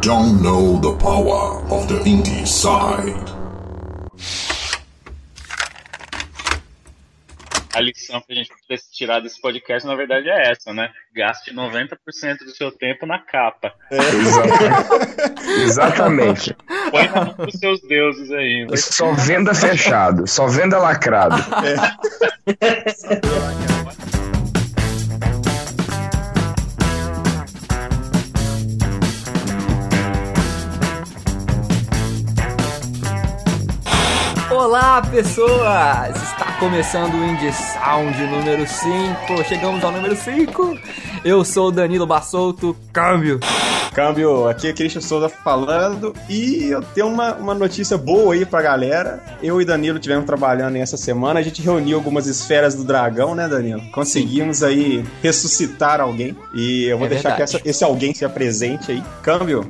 don't know the power of the indie side. a lição que a gente precisa tirar desse podcast, na verdade, é essa, né? Gaste 90% do seu tempo na capa. É. Exatamente. Põe na mão dos seus deuses aí. Vai... Só venda fechado, só venda lacrado. É. Olá, pessoas! Está começando o Indie Sound número 5. Chegamos ao número 5. Eu sou o Danilo Bassolto, câmbio. Câmbio, aqui é Christian Souza falando e eu tenho uma, uma notícia boa aí pra galera. Eu e Danilo tivemos trabalhando essa semana, a gente reuniu algumas esferas do dragão, né, Danilo? Conseguimos Sim. aí ressuscitar alguém e eu vou é deixar verdade. que essa, esse alguém se apresente aí. Câmbio.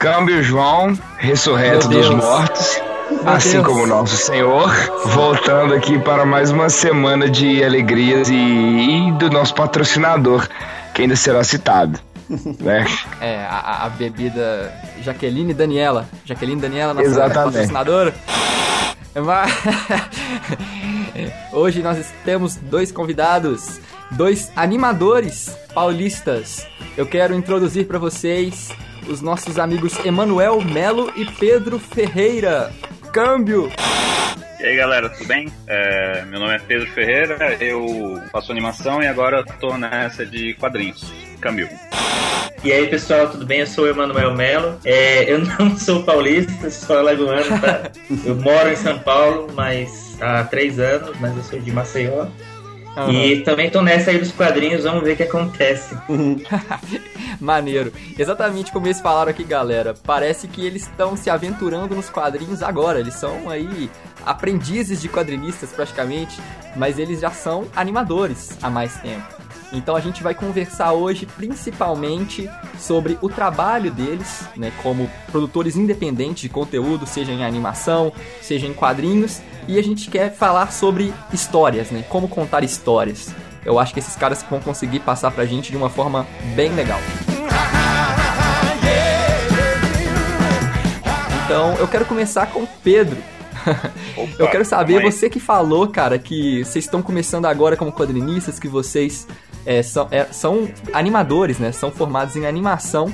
Câmbio João, ressurreto dos mortos assim Deus. como nosso Senhor, voltando aqui para mais uma semana de alegrias e, e do nosso patrocinador, que ainda será citado. Né? É, a, a, bebida Jaqueline Daniela. Jaqueline Daniela, nossa Exatamente. patrocinadora. Mas... Hoje nós temos dois convidados, dois animadores paulistas. Eu quero introduzir para vocês os nossos amigos Emanuel Melo e Pedro Ferreira câmbio. E aí galera, tudo bem? É, meu nome é Pedro Ferreira, eu faço animação e agora tô nessa de quadrinhos. Câmbio. E aí pessoal, tudo bem? Eu sou o Emanuel Melo. É, eu não sou paulista, sou alagoano, tá? Eu moro em São Paulo, mas há três anos, mas eu sou de Maceió. Uhum. E também tô nessa aí dos quadrinhos, vamos ver o que acontece. Maneiro. Exatamente como eles falaram aqui, galera. Parece que eles estão se aventurando nos quadrinhos agora. Eles são aí aprendizes de quadrinistas praticamente, mas eles já são animadores há mais tempo. Então a gente vai conversar hoje principalmente sobre o trabalho deles, né, como produtores independentes de conteúdo, seja em animação, seja em quadrinhos, e a gente quer falar sobre histórias, né, como contar histórias. Eu acho que esses caras vão conseguir passar pra gente de uma forma bem legal. Então, eu quero começar com o Pedro. Opa, eu quero saber, você que falou, cara, que vocês estão começando agora como quadrinistas, que vocês é, são, é, são animadores, né? São formados em animação.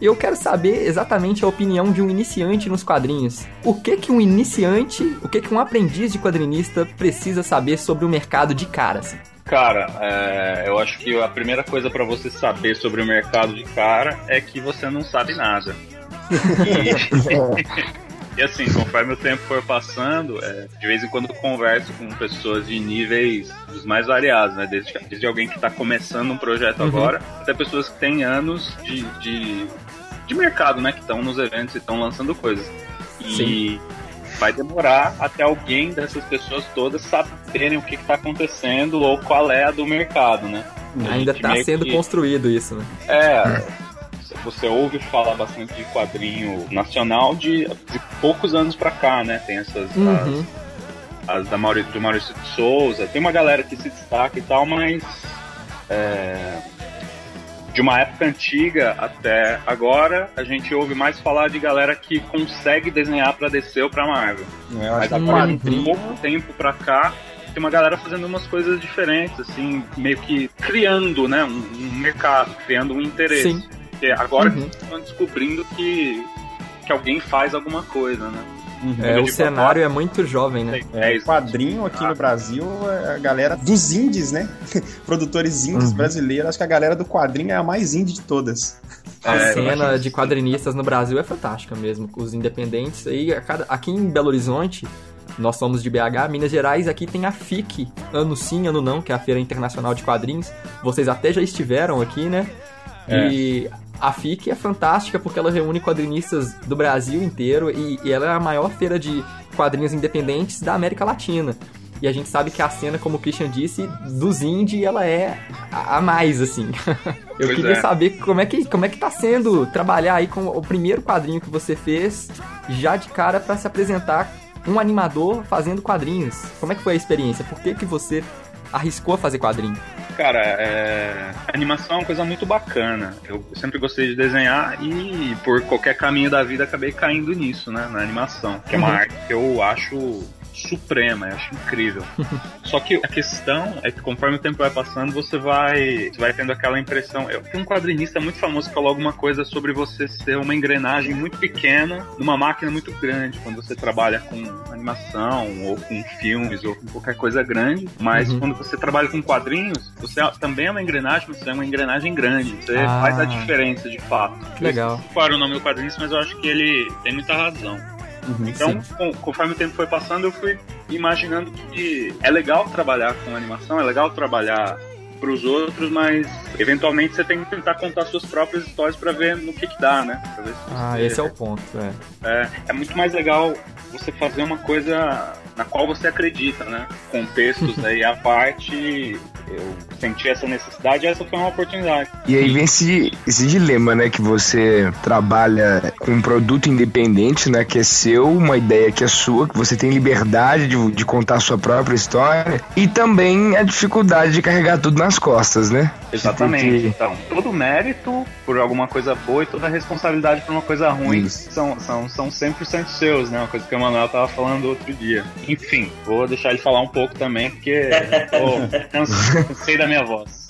E eu quero saber exatamente a opinião de um iniciante nos quadrinhos. O que que um iniciante, o que que um aprendiz de quadrinista precisa saber sobre o mercado de cara, assim? Cara, é, eu acho que a primeira coisa para você saber sobre o mercado de cara é que você não sabe nada. E... E assim, conforme o tempo for passando, é, de vez em quando eu converso com pessoas de níveis dos mais variados, né? Desde, desde alguém que está começando um projeto uhum. agora, até pessoas que têm anos de, de, de mercado, né? Que estão nos eventos e estão lançando coisas. E Sim. vai demorar até alguém dessas pessoas todas saberem o que está acontecendo ou qual é a do mercado, né? Ainda está sendo que... construído isso, né? É você ouve falar bastante de quadrinho nacional de, de poucos anos pra cá, né? Tem essas. Uhum. As, as da Maurício, do Maurício de Souza, tem uma galera que se destaca e tal, mas. É, de uma época antiga até agora, a gente ouve mais falar de galera que consegue desenhar para DC ou pra Marvel. É, mas agora, de pouco tempo pra cá, tem uma galera fazendo umas coisas diferentes, assim, meio que criando, né, um, um mercado, criando um interesse. Sim. Porque agora uhum. estão descobrindo que, que alguém faz alguma coisa, né? Uhum. É, o cenário é muito jovem, né? É, é quadrinho aqui ah. no Brasil, é a galera dos indies, né? Produtores indies uhum. brasileiros, acho que a galera do quadrinho é a mais indie de todas. A é, cena de quadrinistas no Brasil é fantástica mesmo. Os independentes aí, aqui em Belo Horizonte, nós somos de BH, Minas Gerais, aqui tem a FIC, ano sim, ano não, que é a Feira Internacional de Quadrinhos. Vocês até já estiveram aqui, né? É. E a FIC é fantástica porque ela reúne quadrinistas do Brasil inteiro e, e, ela é a maior feira de quadrinhos independentes da América Latina. E a gente sabe que a cena, como o Christian disse, dos indie, ela é a, mais, assim. Eu pois queria é. saber como é, que, como é que tá sendo trabalhar aí com o primeiro quadrinho que você fez, já de cara para se apresentar um animador fazendo quadrinhos. Como é que foi a experiência? Por que, que você arriscou a fazer quadrinho? Cara, é... animação é uma coisa muito bacana. Eu sempre gostei de desenhar e por qualquer caminho da vida acabei caindo nisso, né? Na animação, que é uma uhum. arte que eu acho suprema, eu acho incrível. Só que a questão é que conforme o tempo vai passando, você vai, vai tendo aquela impressão. Eu tenho um quadrinista muito famoso que falou alguma coisa sobre você ser uma engrenagem muito pequena numa máquina muito grande, quando você trabalha com animação, ou com filmes, ou com qualquer coisa grande. Mas uhum. quando você trabalha com quadrinhos, você também é uma engrenagem, mas você é uma engrenagem grande. Você ah. faz a diferença de fato. Que legal. Qual o nome do quadrinista, mas eu acho que ele tem muita razão. Uhum, então, com, conforme o tempo foi passando, eu fui imaginando que é legal trabalhar com animação, é legal trabalhar para os outros, mas eventualmente você tem que tentar contar suas próprias histórias para ver no que, que dá, né? ah, esse é o ponto, é. é. É muito mais legal você fazer uma coisa na qual você acredita, né? Contextos aí à parte, eu senti essa necessidade essa foi uma oportunidade. E aí vem esse, esse dilema, né? Que você trabalha com um produto independente, né? Que é seu, uma ideia que é sua, que você tem liberdade de, de contar a sua própria história e também a dificuldade de carregar tudo nas costas, né? Exatamente. Que... Então, todo mérito por alguma coisa boa e toda responsabilidade por uma coisa ruim são, são, são 100% seus, né? Uma coisa que o Manuel tava falando outro dia. Enfim, vou deixar ele falar um pouco também, porque oh, cansei da minha voz.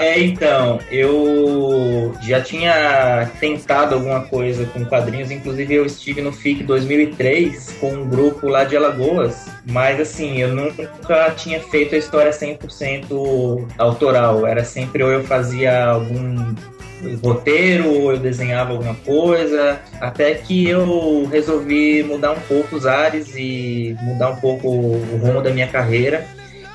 é, então, eu já tinha tentado alguma coisa com quadrinhos, inclusive eu estive no FIC 2003 com um grupo lá de Alagoas, mas assim, eu nunca tinha feito a história 100% autoral, era sempre ou eu fazia algum roteiro, ou eu desenhava alguma coisa, até que eu resolvi mudar um pouco os ares e mudar um pouco o rumo da minha carreira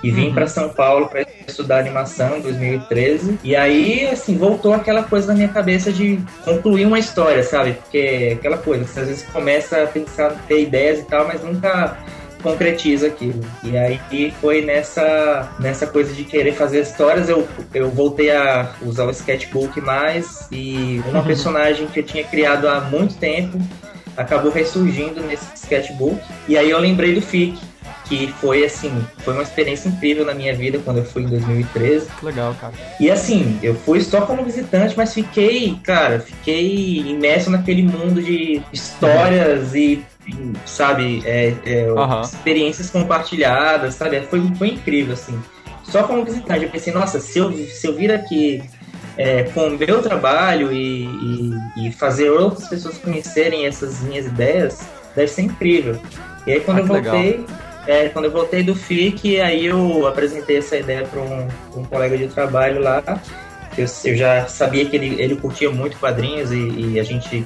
e vim uhum. para São Paulo para estudar animação em 2013. E aí, assim, voltou aquela coisa na minha cabeça de concluir uma história, sabe? Porque aquela coisa, você às vezes começa a pensar, ter ideias e tal, mas nunca concretiza aquilo. E aí foi nessa, nessa coisa de querer fazer histórias, eu, eu voltei a usar o sketchbook mais e uma uhum. personagem que eu tinha criado há muito tempo acabou ressurgindo nesse sketchbook. E aí eu lembrei do FIC, que foi assim, foi uma experiência incrível na minha vida quando eu fui em 2013. Que legal, cara. E assim, eu fui só como visitante, mas fiquei, cara, fiquei imerso naquele mundo de histórias e sabe, é, é, uhum. experiências compartilhadas, sabe? Foi, foi incrível, assim. Só como visitante, eu pensei, nossa, se eu, se eu vir aqui é, com o meu trabalho e, e, e, fazer outras pessoas conhecerem essas minhas ideias, deve ser incrível. E aí quando ah, eu voltei, legal é, quando eu voltei do FIC, aí eu apresentei essa ideia para um, um, colega de trabalho lá. Eu, eu, já sabia que ele, ele curtia muito quadrinhos e, e a gente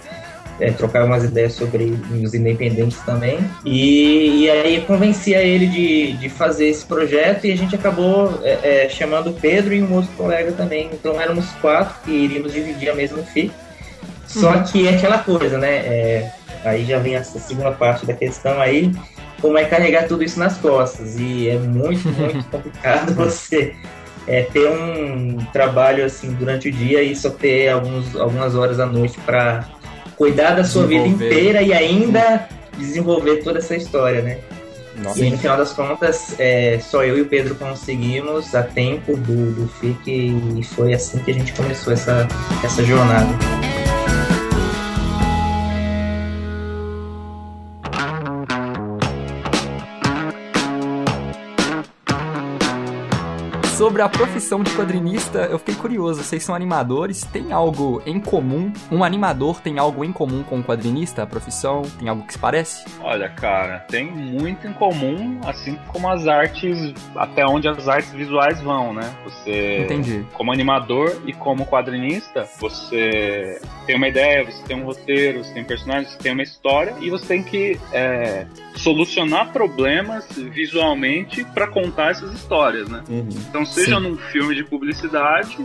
é, trocava umas ideias sobre os independentes também. E, e aí convencia ele de, de fazer esse projeto e a gente acabou é, é, chamando o Pedro e um outro colega também. Então éramos quatro que iríamos dividir a mesma FIC. Só uhum. que é aquela coisa, né? É, aí já vem essa segunda parte da questão aí como é carregar tudo isso nas costas. E é muito, muito complicado você é, ter um trabalho assim durante o dia e só ter alguns, algumas horas à noite para cuidar da sua vida inteira e ainda desenvolver toda essa história, né? Nossa. E no final das contas, é, só eu e o Pedro conseguimos a tempo do, do FIC e foi assim que a gente começou essa, essa jornada. Sobre a profissão de quadrinista, eu fiquei curioso. Vocês são animadores? Tem algo em comum? Um animador tem algo em comum com um quadrinista? A profissão? Tem algo que se parece? Olha, cara, tem muito em comum, assim como as artes, até onde as artes visuais vão, né? Você, Entendi. como animador e como quadrinista, você tem uma ideia, você tem um roteiro, você tem personagens, você tem uma história e você tem que é, solucionar problemas visualmente para contar essas histórias, né? Uhum. Então, seja Sim. num filme de publicidade,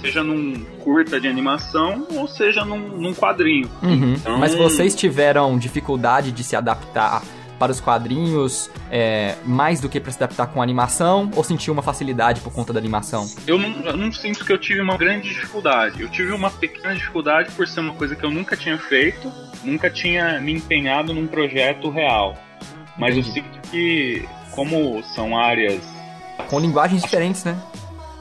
seja num curta de animação ou seja num, num quadrinho. Uhum. Então... Mas vocês tiveram dificuldade de se adaptar para os quadrinhos é, mais do que para se adaptar com a animação ou sentiu uma facilidade por conta da animação? Eu não, eu não, sinto que eu tive uma grande dificuldade. Eu tive uma pequena dificuldade por ser uma coisa que eu nunca tinha feito, nunca tinha me empenhado num projeto real. Mas Entendi. eu sinto que, como são áreas Com linguagens diferentes, né?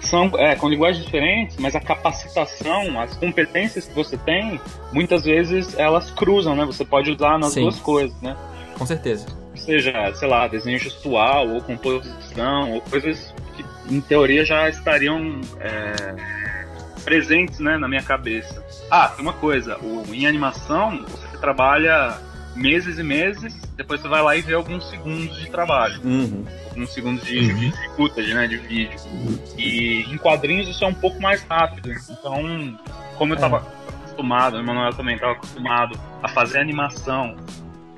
São, é, com linguagens diferentes, mas a capacitação, as competências que você tem, muitas vezes elas cruzam, né? Você pode usar nas Sim. duas coisas, né? Com certeza. Seja, sei lá, desenho gestual ou composição, ou coisas que em teoria já estariam é, presentes né, na minha cabeça. Ah, tem uma coisa, o, em animação você trabalha meses e meses, depois você vai lá e vê alguns segundos de trabalho, Uhum. alguns segundos de, de, de footage, né, de vídeo. E em quadrinhos isso é um pouco mais rápido. Então, como eu estava acostumado, o Emanuel também estava acostumado a fazer animação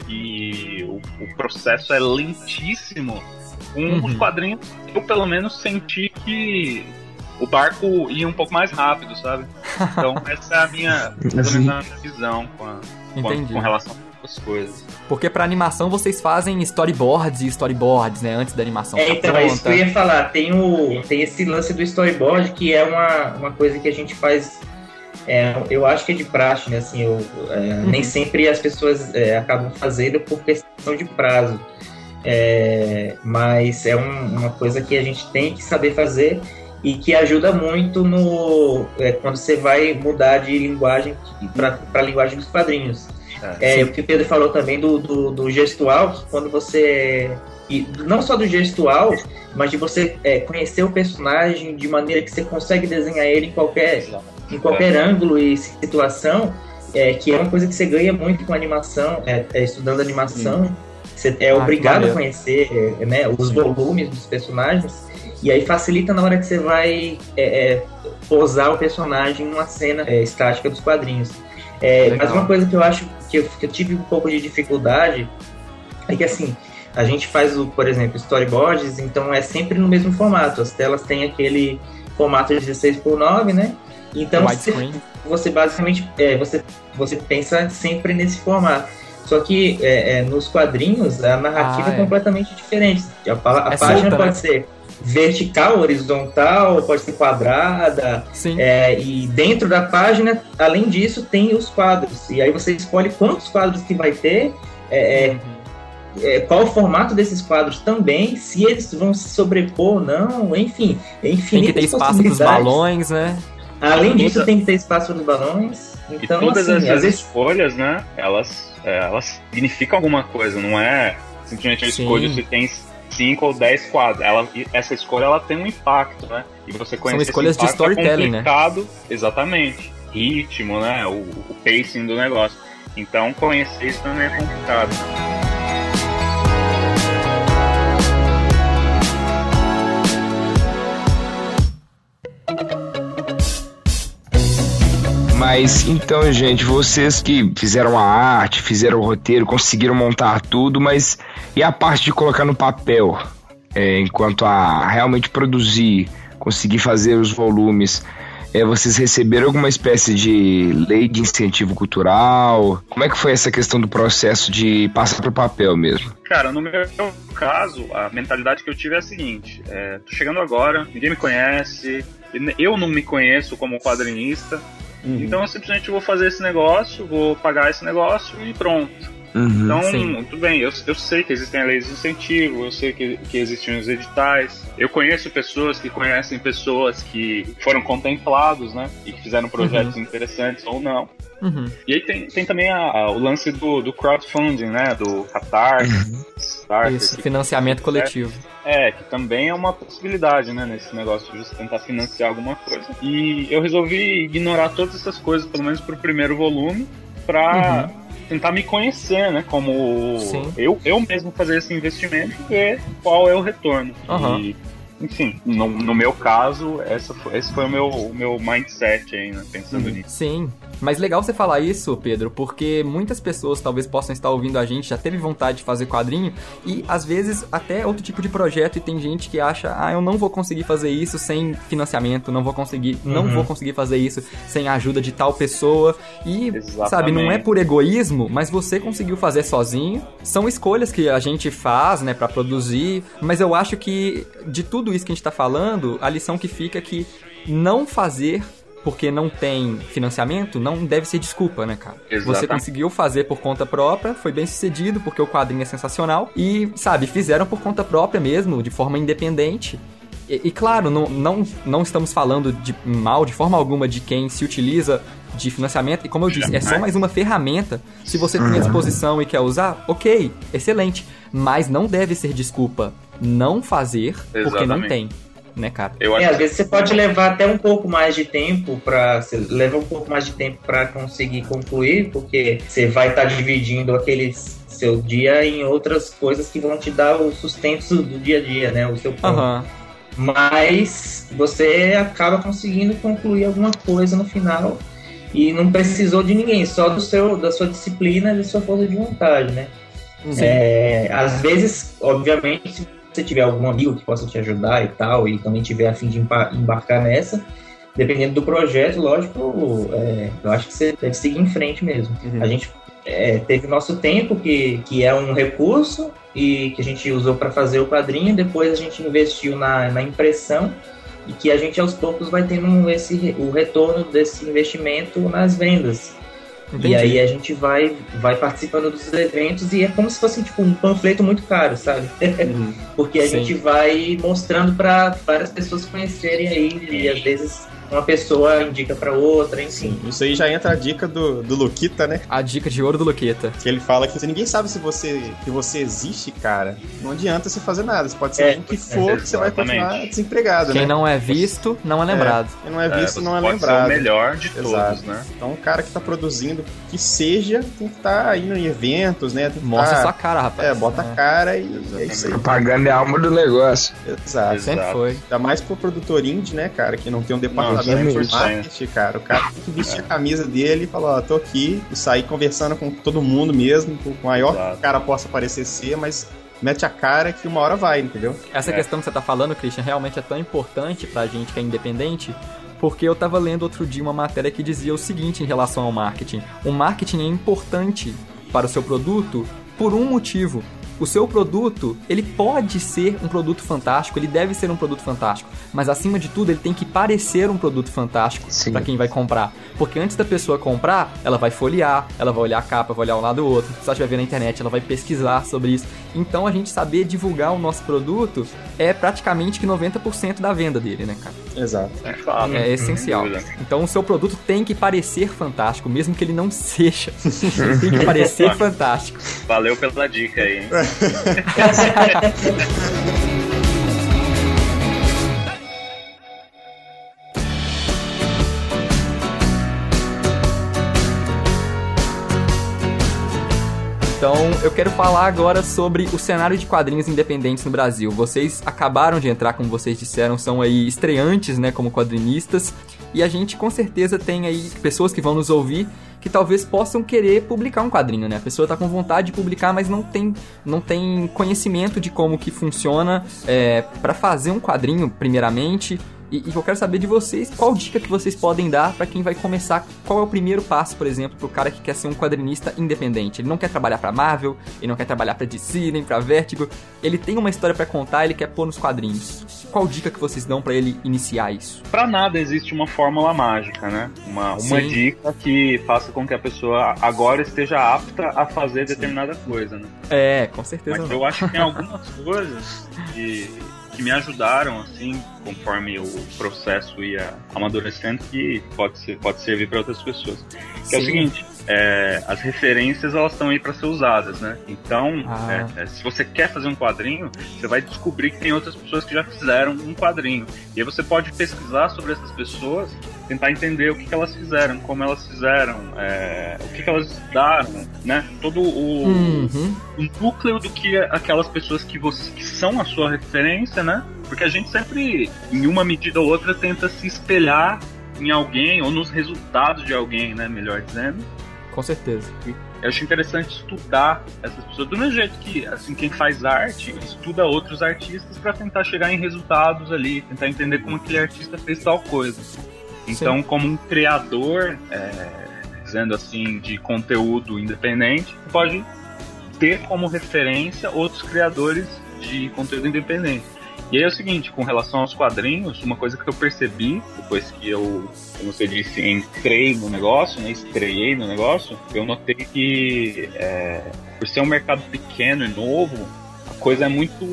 e o, o processo é lentíssimo, com Uhum. os quadrinhos eu pelo menos senti que o barco ia um pouco mais rápido, sabe? Então essa é a minha, ou menos a minha visão com, a, com, Entendi. com relação a essas coisas. Porque pra animação vocês fazem storyboards e storyboards, né? Antes da animação É, ficar então, é isso que eu pronta. ia falar. Tem, o, tem esse lance do storyboard, que é uma, uma coisa que a gente faz. é, eu acho que é de praxe, né? Assim, eu, é, Uhum. Nem sempre as pessoas é, acabam fazendo por questão de prazo. É, mas é um- uma coisa que a gente tem que saber fazer e que ajuda muito no é, quando você vai mudar de linguagem para a linguagem dos quadrinhos. É, o que o Pedro falou também do, do, do gestual, quando você. E não só do gestual, mas de você é, conhecer o personagem de maneira que você consegue desenhar ele em qualquer, em qualquer ângulo e situação, é, que é uma coisa que você ganha muito com animação, é, é, estudando animação. Você é Ah, obrigado a conhecer é, né, os volumes dos personagens, e aí facilita na hora que você vai é, é, posar o personagem numa cena é, estática dos quadrinhos. É, mas uma coisa que eu acho que eu, que eu tive um pouco de dificuldade é que assim, a gente faz, o, por exemplo, storyboards, então é sempre no mesmo formato. As telas têm aquele formato 16 por 9, né? Então você, você basicamente é, você, você pensa sempre nesse formato. Só que é, é, nos quadrinhos a narrativa Ah, é é. completamente diferente. A, a É página solta, pode né? ser vertical, horizontal, pode ser quadrada, Sim. é, e dentro da página, além disso, tem os quadros. E aí você escolhe quantos quadros que vai ter, é, é, Uhum. é, qual o formato desses quadros também, se eles vão se sobrepor ou não, enfim. É Tem infinitas que ter espaço possibilidades. balões, né? Além disso, tem que ter espaço para os balões. E Então, todas assim, às vezes escolhas, né, elas, é, elas significam alguma coisa, não é simplesmente eu Sim. escolho se tem 5 ou 10 quadros. Ela, essa escolha ela tem um impacto, né? E você conhecer esse escolhas de é storytelling, né? complicado, Exatamente. Ritmo, né? O, o pacing do negócio. Então conhecer isso também é complicado. Mas então, gente, vocês que fizeram a arte, fizeram o roteiro, conseguiram montar tudo, mas e a parte de colocar no papel? É, enquanto a realmente produzir, conseguir fazer os volumes, é, vocês receberam alguma espécie de lei de incentivo cultural? Como é que foi essa questão do processo de passar pro papel mesmo? Cara, no meu caso, a mentalidade que eu tive é a seguinte: é, tô chegando agora, ninguém me conhece, eu não me conheço como quadrinista, Uhum. então eu simplesmente vou fazer esse negócio, vou pagar esse negócio e pronto. Uhum. Então, Sim. tudo bem, eu, eu sei que existem leis de incentivo, eu sei que, que existem os editais, eu conheço pessoas que conhecem pessoas que foram contemplados, né? E que fizeram projetos interessantes ou não. Uhum. E aí tem, tem também a- a- o lance do, do crowdfunding, né? Do Catarse, Starter, Isso, financiamento coletivo. é, que também é uma possibilidade, né, nesse negócio de você tentar financiar alguma coisa. E eu resolvi ignorar todas essas coisas, pelo menos pro primeiro volume, pra tentar me conhecer, né, como Sim. eu, eu mesmo fazer esse investimento e ver qual é o retorno. Aham. E, enfim, no, no meu caso, essa foi, esse foi o meu, o meu mindset aí, né, pensando nisso. Sim. Mas legal você falar isso, Pedro, porque muitas pessoas talvez possam estar ouvindo a gente, já teve vontade de fazer quadrinho, e às vezes até outro tipo de projeto, e tem gente que acha, ah, eu não vou conseguir fazer isso sem financiamento, não vou conseguir, não Uhum. vou conseguir fazer isso sem a ajuda de tal pessoa. E, Exatamente. sabe, não é por egoísmo, mas você conseguiu fazer sozinho. São escolhas que a gente faz, né, pra produzir, mas eu acho que de tudo isso que a gente tá falando, a lição que fica é que não fazer porque não tem financiamento, não deve ser desculpa, né, cara? Você Exatamente. conseguiu fazer por conta própria, foi bem sucedido, porque o quadrinho é sensacional, e, sabe, fizeram por conta própria mesmo, de forma independente. E, e, claro, não, não, não estamos falando de mal de forma alguma de quem se utiliza de financiamento. E como eu disse, é só mais uma ferramenta. Se você tem à disposição e quer usar, ok, excelente. Mas não deve ser desculpa não fazer Exatamente. porque não tem. Né, cara? Eu é, às vezes você pode levar até um pouco mais de tempo para leva um pouco mais de tempo para conseguir concluir, porque você vai estar tá dividindo aqueles seu dia em outras coisas que vão te dar o sustento do dia a dia, né? O seu pão. Uhum. Mas você acaba conseguindo concluir alguma coisa no final e não precisou de ninguém, só do seu, da sua disciplina e da sua força de vontade, né? É, às vezes, obviamente, se você tiver algum amigo que possa te ajudar e tal, e também tiver a fim de embarcar nessa, dependendo do projeto, lógico, é, eu acho que você deve seguir em frente mesmo. Uhum. A gente é, teve nosso tempo, que, que é um recurso, e que a gente usou para fazer o quadrinho, depois a gente investiu na, na impressão, e que a gente aos poucos vai tendo esse, o retorno desse investimento nas vendas. Entendi. E aí a gente vai, vai participando dos eventos e é como se fosse tipo um panfleto muito caro, sabe? Uhum. Porque a Sim. gente vai mostrando para várias pessoas conhecerem aí e às vezes uma pessoa indica para outra, enfim. Isso aí já entra a dica do, do Luquita, né? A dica de ouro do Luquita. Que ele fala que se ninguém sabe se você, que você existe, cara, não adianta você fazer nada. Você pode ser é, o que for, é, que você vai continuar desempregado, Quem né? não é visto, não é lembrado. É, quem não é visto, é, não é lembrado. Ser o melhor de Exato. todos, né? Então, o cara que tá produzindo, que seja, tem que estar tá indo em eventos, né? Mostra tá... sua cara, rapaz. É, bota a cara e é isso aí. Propaganda é a alma do negócio. Exato. Sempre foi. Ainda mais pro produtor indie, né, cara, que não tem um departamento de marketing, cara. O cara tem que vestir a camisa dele e falar, ó, tô aqui, e sair conversando com todo mundo mesmo, com o maior Exato. que o cara possa parecer ser, mas mete a cara que uma hora vai, entendeu? Essa é. questão que você tá falando, Christian, realmente é tão importante pra gente que é independente, porque eu tava lendo outro dia uma matéria que dizia o seguinte em relação ao marketing: o marketing é importante para o seu produto por um motivo o seu produto, ele pode ser um produto fantástico, ele deve ser um produto fantástico, mas acima de tudo ele tem que parecer um produto fantástico para quem vai comprar. Porque antes da pessoa comprar, ela vai folhear, ela vai olhar a capa, vai olhar um lado ou outro. Se ela estiver vendo na internet, ela vai pesquisar sobre isso. Então a gente saber divulgar o nosso produto é praticamente que 90% da venda dele, né, cara? Exato. É, é essencial. Então o seu produto tem que parecer fantástico, mesmo que ele não seja. ele tem que parecer fantástico. Valeu pela dica aí, hein? Então, eu quero falar agora sobre o cenário de quadrinhos independentes no Brasil. Vocês acabaram de entrar, como vocês disseram, são aí estreantes, né, como quadrinistas, e a gente com certeza tem aí pessoas que vão nos ouvir que talvez possam querer publicar um quadrinho, né? A pessoa tá com vontade de publicar, mas não tem, não tem conhecimento de como que funciona é, para fazer um quadrinho, primeiramente, e, e, eu quero saber de vocês qual dica que vocês podem dar para quem vai começar. Qual é o primeiro passo, por exemplo, pro cara que quer ser um quadrinista independente? Ele não quer trabalhar para Marvel, ele não quer trabalhar para DC, nem para Vertigo. Ele tem uma história para contar, ele quer pôr nos quadrinhos. Qual dica que vocês dão para ele iniciar isso? Para nada existe uma fórmula mágica, né? Uma, uma dica que faça com que a pessoa agora esteja apta a fazer determinada coisa, né? É, com certeza. Mas não. eu acho que tem algumas coisas que que me ajudaram, assim, conforme o processo ia amadurecendo, que pode, ser, pode servir para outras pessoas. É o seguinte, é, as referências elas estão aí para ser usadas, né? Então, ah. é, é, se você quer fazer um quadrinho, você vai descobrir que tem outras pessoas que já fizeram um quadrinho. E aí você pode pesquisar sobre essas pessoas, tentar entender o que, que elas fizeram, como elas fizeram, é, o que, que elas estudaram, né? Todo o, uhum. o núcleo do que aquelas pessoas que, você, que são a sua referência, né? Porque a gente sempre, em uma medida ou outra, tenta se espelhar em alguém ou nos resultados de alguém, né? Melhor dizendo. Com certeza. Eu acho interessante estudar essas pessoas do mesmo jeito que assim quem faz arte estuda outros artistas para tentar chegar em resultados ali, tentar entender como aquele artista fez tal coisa. Então, Sim. como um criador, é, dizendo assim, de conteúdo independente, pode ter como referência outros criadores de conteúdo independente. E aí é o seguinte, com relação aos quadrinhos, uma coisa que eu percebi depois que eu, como você disse, entrei no negócio, né, estreiei no negócio, eu notei que é, por ser um mercado pequeno e novo, a coisa é muito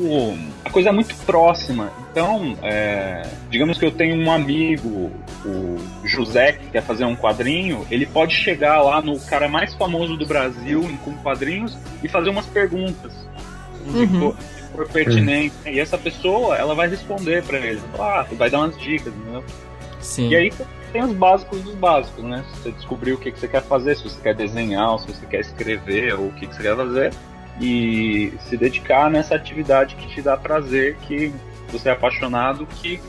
a coisa é muito próxima. Então, é, digamos que eu tenho um amigo, o José, que quer fazer um quadrinho, ele pode chegar lá no cara mais famoso do Brasil com quadrinhos e fazer umas perguntas. Uhum. por pertinente. E essa pessoa, ela vai responder para ele. Ah, vai dar umas dicas, entendeu? Sim. E aí tem os básicos dos básicos, né? Você descobrir o que, que você quer fazer, se você quer desenhar, se você quer escrever, ou o que, que você quer fazer e se dedicar nessa atividade que te dá prazer, que você é apaixonado, que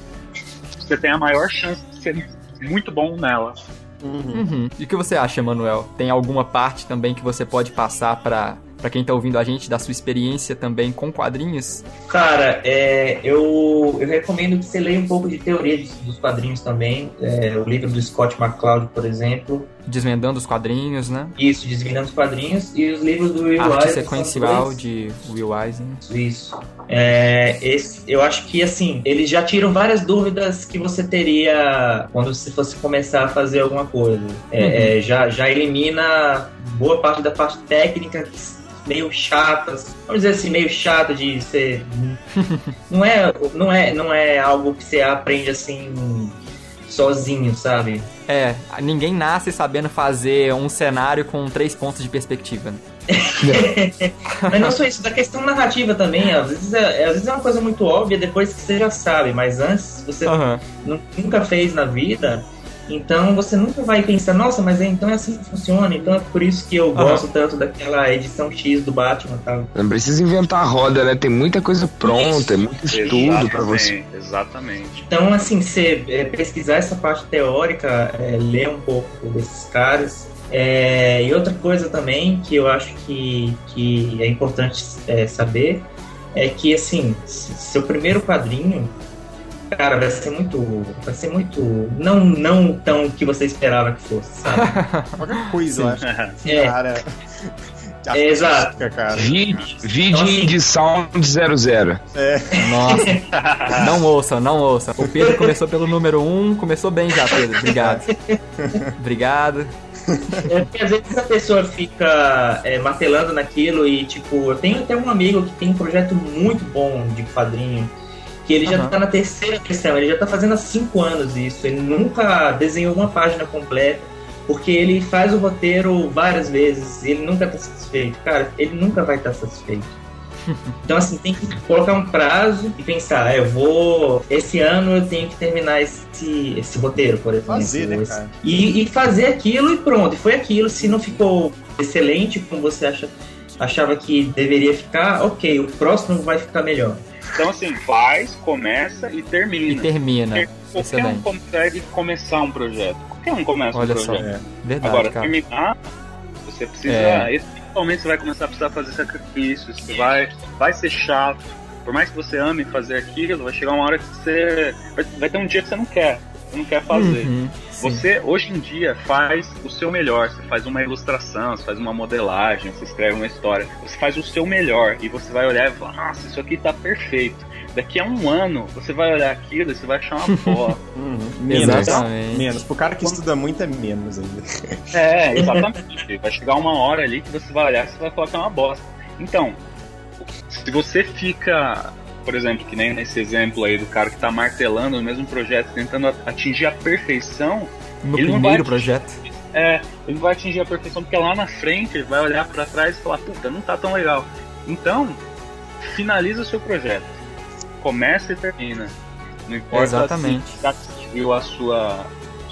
você tem a maior chance de ser muito bom nela. Uhum. Uhum. E o que você acha, Manuel? Tem alguma parte também que você pode passar para para quem tá ouvindo a gente, da sua experiência também com quadrinhos? Cara, é, eu, eu recomendo que você leia um pouco de teoria dos quadrinhos também. É, o livro do Scott McCloud, por exemplo. Desvendando os quadrinhos, né? Isso, Desvendando os quadrinhos. E os livros do Will Arte Eisner. sequencial de Will Eisner. Isso. É, esse, eu acho que, assim, eles já tiram várias dúvidas que você teria quando você fosse começar a fazer alguma coisa. É, uhum. É, já, já elimina boa parte da parte técnica meio chatas, vamos dizer assim, meio chata de ser. não, é, não, é, não é algo que você aprende assim sozinho, sabe? É, ninguém nasce sabendo fazer um cenário com três pontos de perspectiva. Né? mas não só isso, da questão narrativa também, às vezes, é, às vezes é uma coisa muito óbvia depois que você já sabe, mas antes você uhum. nunca fez na vida, então você nunca vai pensar, nossa, mas é, então é assim que funciona, então é por isso que eu uhum. gosto tanto daquela edição X do Batman tal. Não precisa inventar a roda, né? Tem muita coisa pronta, isso. é muito estudo para você. Exatamente. Então, assim, você é, pesquisar essa parte teórica, é, ler um pouco desses caras. É, e outra coisa também que eu acho que, que é importante é, saber é que, assim, seu primeiro quadrinho cara, vai ser muito. Vai ser muito. Não, não tão que você esperava que fosse, sabe? Qualquer coisa, eu acho. É. Cara. É, exato. Cara. Vide, então, assim, de Sound 00. É. Nossa. não ouça, não ouça. O Pedro começou pelo número 1, um, começou bem já, Pedro. Obrigado. Obrigado. É porque às vezes a pessoa fica é, martelando naquilo e, tipo, eu tenho até um amigo que tem um projeto muito bom de quadrinho que ele já está na terceira versão, ele já está fazendo há cinco anos isso. Ele nunca desenhou uma página completa, porque ele faz o roteiro várias vezes e ele nunca está satisfeito. Cara, ele nunca vai estar tá satisfeito. Então, assim, tem que colocar um prazo e pensar, ah, eu vou. Esse ano eu tenho que terminar esse, esse roteiro, por exemplo. Fazer, né, cara? E, e fazer aquilo e pronto. E foi aquilo. Se não ficou excelente como você acha, achava que deveria ficar, ok, o próximo vai ficar melhor. Então, assim, faz, começa e termina. E termina. Qualquer Excelente. um consegue começar um projeto. Qualquer um começa Olha um projeto. Só. É. Verdade, Agora, cara. terminar, você precisa. É. Principalmente você vai começar a precisar fazer sacrifícios. Você vai, vai ser chato. Por mais que você ame fazer aquilo, vai chegar uma hora que você. Vai, vai ter um dia que você não quer. Não quer fazer. Uhum. Você, hoje em dia, faz o seu melhor. Você faz uma ilustração, você faz uma modelagem, você escreve uma história. Você faz o seu melhor e você vai olhar e falar: Nossa, isso aqui tá perfeito. Daqui a um ano, você vai olhar aquilo e você vai achar uma porra. uhum. Menos. Exatamente. Menos. Pro cara que estuda muito é menos ainda. É, exatamente. vai chegar uma hora ali que você vai olhar e você vai falar que é uma bosta. Então, se você fica por exemplo, que nem nesse exemplo aí do cara que está martelando no mesmo projeto, tentando atingir a perfeição. No ele primeiro projeto. É, ele não vai atingir a perfeição porque lá na frente ele vai olhar para trás e falar: puta, não tá tão legal. Então, finaliza o seu projeto. Começa e termina. Não importa Exatamente. se atingiu a sua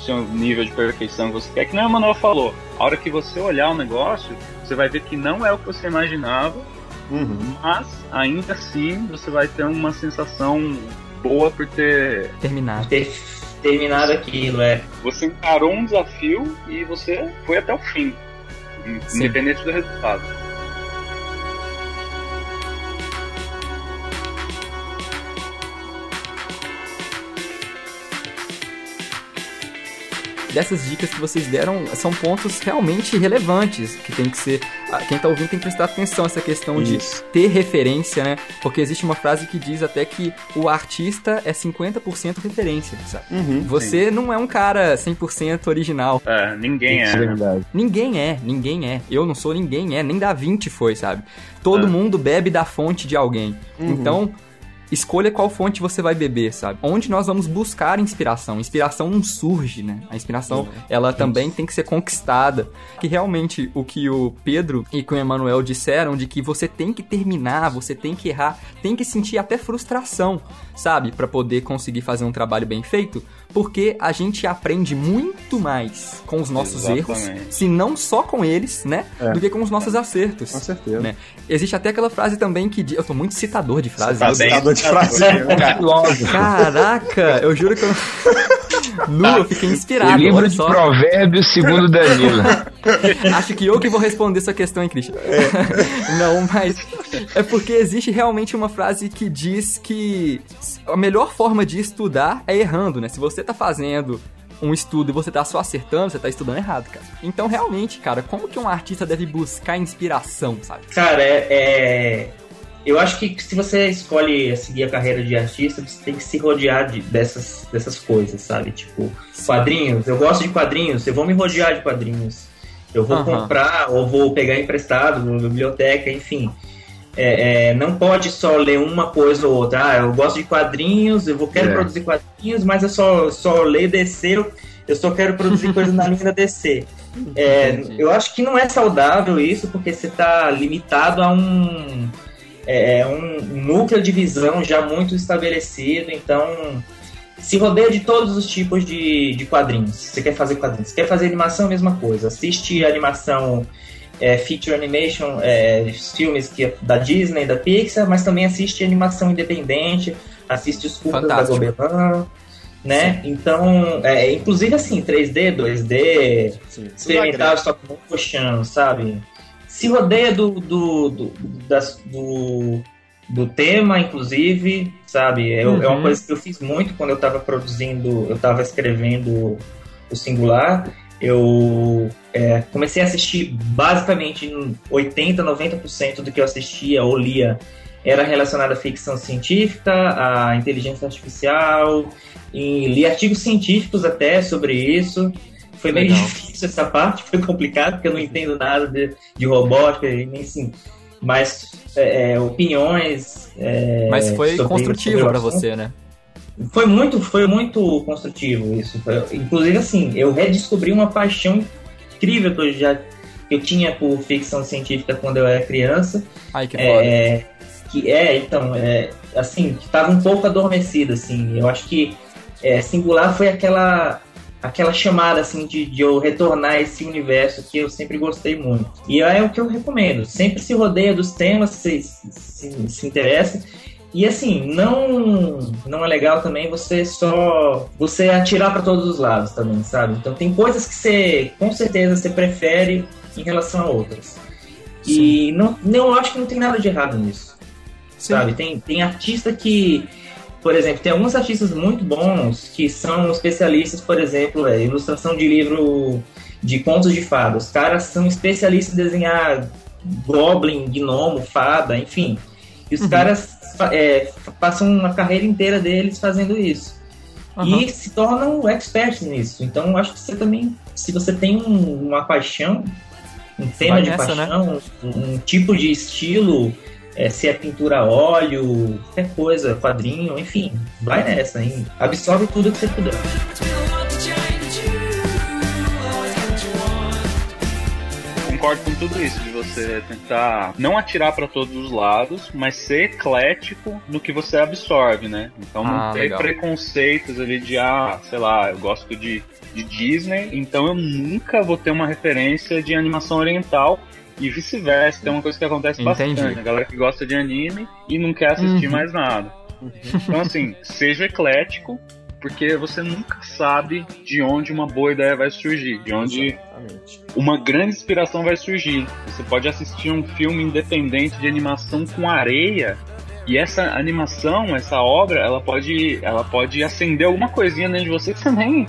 seu nível de perfeição que você quer. Que nem o Manuel falou. A hora que você olhar o negócio, você vai ver que não é o que você imaginava Uhum. Mas ainda assim você vai ter uma sensação boa por ter terminado. Ter terminado aquilo, é. Você encarou um desafio e você foi até o fim, Sim. independente do resultado. Dessas dicas que vocês deram são pontos realmente relevantes, que tem que ser. Quem tá ouvindo tem que prestar atenção essa questão Isso. de ter referência, né? Porque existe uma frase que diz até que o artista é 50% referência, sabe? Uhum, Você sim. não é um cara 100% original. É, ninguém é. Né? Ninguém é, ninguém é. Eu não sou ninguém é, nem Da Vinci foi, sabe? Todo é. mundo bebe da fonte de alguém. Uhum. Então, escolha qual fonte você vai beber, sabe? Onde nós vamos buscar inspiração. Inspiração não surge, né? A inspiração, ela também tem que ser conquistada. Que realmente o que o Pedro e o Emanuel disseram de que você tem que terminar, você tem que errar, tem que sentir até frustração, sabe? para poder conseguir fazer um trabalho bem feito, porque a gente aprende muito mais com os nossos Exatamente. erros, se não só com eles, né? É. Do que com os nossos acertos. Com certeza. Né? Existe até aquela frase também que. Eu tô muito citador de frases. Tá citador de frases. Caraca, eu juro que eu. Nu, eu fiquei inspirado. O livro de provérbios segundo Danilo. Acho que eu que vou responder sua questão, hein, Christian? É. Não, mas é porque existe realmente uma frase que diz que a melhor forma de estudar é errando, né? Se você tá fazendo um estudo e você tá só acertando, você tá estudando errado, cara. Então, realmente, cara, como que um artista deve buscar inspiração, sabe? Cara, é, é... Eu acho que se você escolhe seguir a carreira de artista, você tem que se rodear de, dessas, dessas coisas, sabe? Tipo, quadrinhos. Eu gosto de quadrinhos, eu vou me rodear de quadrinhos. Eu vou uhum. comprar ou vou pegar emprestado na biblioteca, enfim. É, é, não pode só ler uma coisa ou outra. Ah, eu gosto de quadrinhos, eu vou quero é. produzir quadrinhos, mas eu só, só leio DC, eu, eu só quero produzir coisas na linha da DC. É, eu acho que não é saudável isso, porque você está limitado a um, é, é, um núcleo de visão já muito estabelecido, então se rodeia de todos os tipos de, de quadrinhos. Você quer fazer quadrinhos, você quer fazer animação, mesma coisa. Assiste animação é, feature animation, é, filmes que, é da Disney, da Pixar, mas também assiste animação independente, assiste os curtas da Gobelin, né? Sim. Então, é, inclusive assim, 3D, 2D, Sim, experimental, stop motion, sabe? Se rodeia do, do, do, das, do, do tema, inclusive, sabe? Eu, uhum. É uma uhum. coisa que eu fiz muito quando eu estava produzindo, eu estava escrevendo o Singular. Eu é, comecei a assistir basicamente 80, 90% do que eu assistia ou lia era relacionado à ficção científica, à inteligência artificial, e li artigos científicos até sobre isso. Foi meio Legal. difícil essa parte, foi complicado, porque eu não entendo nada de, de robótica, nem assim. Mas é, é opiniões. É, Mas foi construtivo para você, né? Foi muito, foi muito construtivo isso. Foi, inclusive, assim, eu redescobri uma paixão incrível que eu já eu tinha por ficção científica quando eu era criança. Ai, que foda. É, que é, então, é, assim, que estava um pouco adormecido, assim. Eu acho que é, Singular foi aquela aquela chamada, assim, de, de eu retornar a esse universo que eu sempre gostei muito. E é o que eu recomendo. Sempre se rodeia dos temas, se, se, se interessa. E assim, não não é legal também você só você atirar para todos os lados também, sabe? Então tem coisas que você com certeza você prefere em relação a outras. Sim. E não, não acho que não tem nada de errado nisso. Sim. Sabe? Tem tem artista que por exemplo, tem alguns artistas muito bons que são especialistas, por exemplo, é, ilustração de livro de contos de fadas. Os caras são especialistas em desenhar goblin, gnomo, fada, enfim. E os uhum. caras é, passam uma carreira inteira deles fazendo isso. Uhum. E se tornam experts nisso. Então, acho que você também, se você tem um, uma paixão, um tema Vai de nessa, né? paixão, né? um, um, tipo de estilo, é, se é pintura a óleo, qualquer coisa, quadrinho, enfim, vai nessa, hein? absorve tudo que você puder. concordo com tudo isso, de você tentar não atirar para todos os lados, mas ser eclético no que você absorve, né? Então não ah, ter legal. preconceitos ali de, ah, sei lá, eu gosto de, de Disney, então eu nunca vou ter uma referência de animação oriental e vice-versa. Tem uma coisa que acontece Entendi. bastante. A galera que gosta de anime e não quer assistir uhum. mais nada. Então, assim, seja eclético, porque você nunca sabe de onde uma boa ideia vai surgir, de onde Exatamente. uma grande inspiração vai surgir. Você pode assistir um filme independente de animação com areia e essa animação, essa obra, ela pode, ela pode acender alguma coisinha dentro de você que você nem,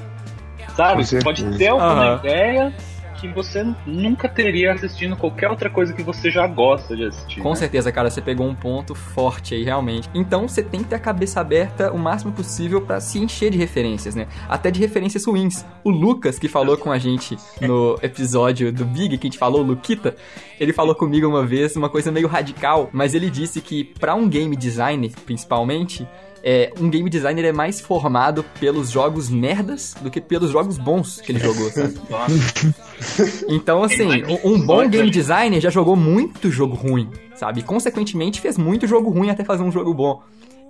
Sabe? Você pode ter alguma Aham. ideia que você nunca teria assistindo qualquer outra coisa que você já gosta de assistir. Com né? certeza, cara, você pegou um ponto forte aí, realmente. Então você tem que ter a cabeça aberta o máximo possível pra se encher de referências, né? Até de referências ruins. O Lucas, que falou com a gente no episódio do Big, que a gente falou, o Luquita, ele falou comigo uma vez uma coisa meio radical, mas ele disse que pra um game designer, principalmente, é, um game designer é mais formado pelos jogos merdas do que pelos jogos bons que ele jogou, sabe? Então, assim, um, um bom game designer já jogou muito jogo ruim, sabe? E, consequentemente, fez muito jogo ruim até fazer um jogo bom.